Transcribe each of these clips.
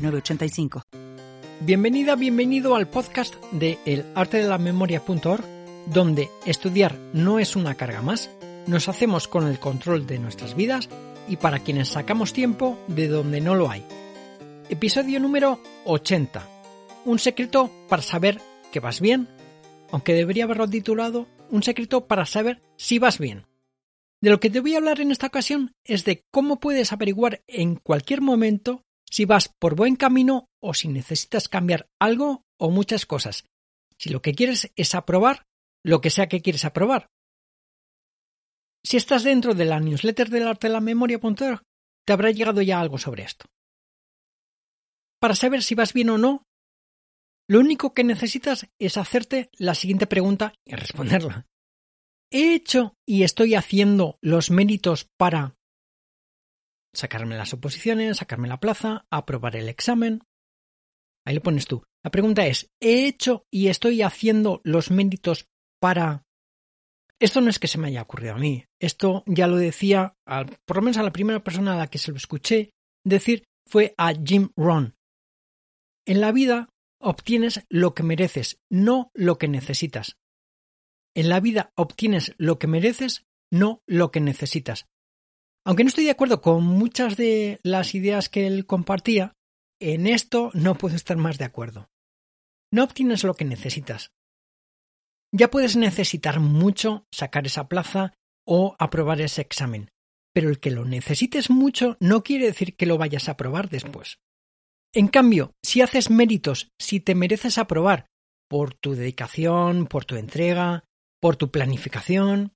906985. Bienvenida, bienvenido al podcast de elartedeLamemoria.org, donde estudiar no es una carga más, nos hacemos con el control de nuestras vidas y para quienes sacamos tiempo de donde no lo hay. Episodio número 80. Un secreto para saber que vas bien, aunque debería haberlo titulado Un secreto para saber si vas bien. De lo que te voy a hablar en esta ocasión es de cómo puedes averiguar en cualquier momento si vas por buen camino o si necesitas cambiar algo o muchas cosas. Si lo que quieres es aprobar lo que sea que quieres aprobar. Si estás dentro de la newsletter del arte de la memoria.org, te habrá llegado ya algo sobre esto. Para saber si vas bien o no, lo único que necesitas es hacerte la siguiente pregunta y responderla. ¿He hecho y estoy haciendo los méritos para sacarme las oposiciones, sacarme la plaza, aprobar el examen. Ahí lo pones tú. La pregunta es, ¿he hecho y estoy haciendo los méritos para... Esto no es que se me haya ocurrido a mí. Esto ya lo decía, por lo menos a la primera persona a la que se lo escuché decir, fue a Jim Rohn. En la vida obtienes lo que mereces, no lo que necesitas. En la vida obtienes lo que mereces, no lo que necesitas. Aunque no estoy de acuerdo con muchas de las ideas que él compartía, en esto no puedo estar más de acuerdo. No obtienes lo que necesitas. Ya puedes necesitar mucho sacar esa plaza o aprobar ese examen, pero el que lo necesites mucho no quiere decir que lo vayas a aprobar después. En cambio, si haces méritos, si te mereces aprobar por tu dedicación, por tu entrega, por tu planificación,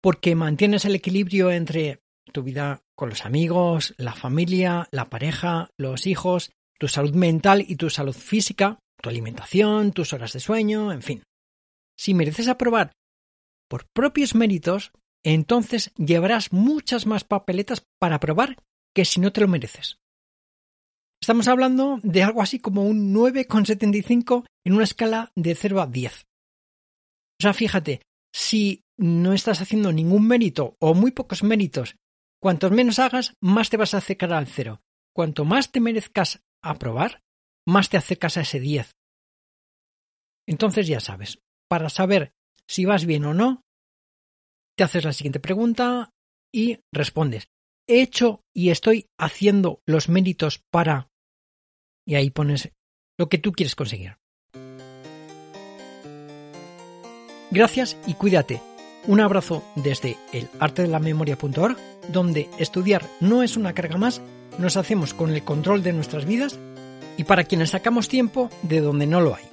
porque mantienes el equilibrio entre tu vida con los amigos, la familia, la pareja, los hijos, tu salud mental y tu salud física, tu alimentación, tus horas de sueño, en fin. Si mereces aprobar por propios méritos, entonces llevarás muchas más papeletas para aprobar que si no te lo mereces. Estamos hablando de algo así como un 9,75 en una escala de 0 a 10. O sea, fíjate, si no estás haciendo ningún mérito o muy pocos méritos Cuantos menos hagas, más te vas a acercar al cero. Cuanto más te merezcas aprobar, más te acercas a ese 10. Entonces ya sabes, para saber si vas bien o no, te haces la siguiente pregunta y respondes. He hecho y estoy haciendo los méritos para... Y ahí pones lo que tú quieres conseguir. Gracias y cuídate. Un abrazo desde el arte de la memoria.org, donde estudiar no es una carga más, nos hacemos con el control de nuestras vidas y para quienes sacamos tiempo de donde no lo hay.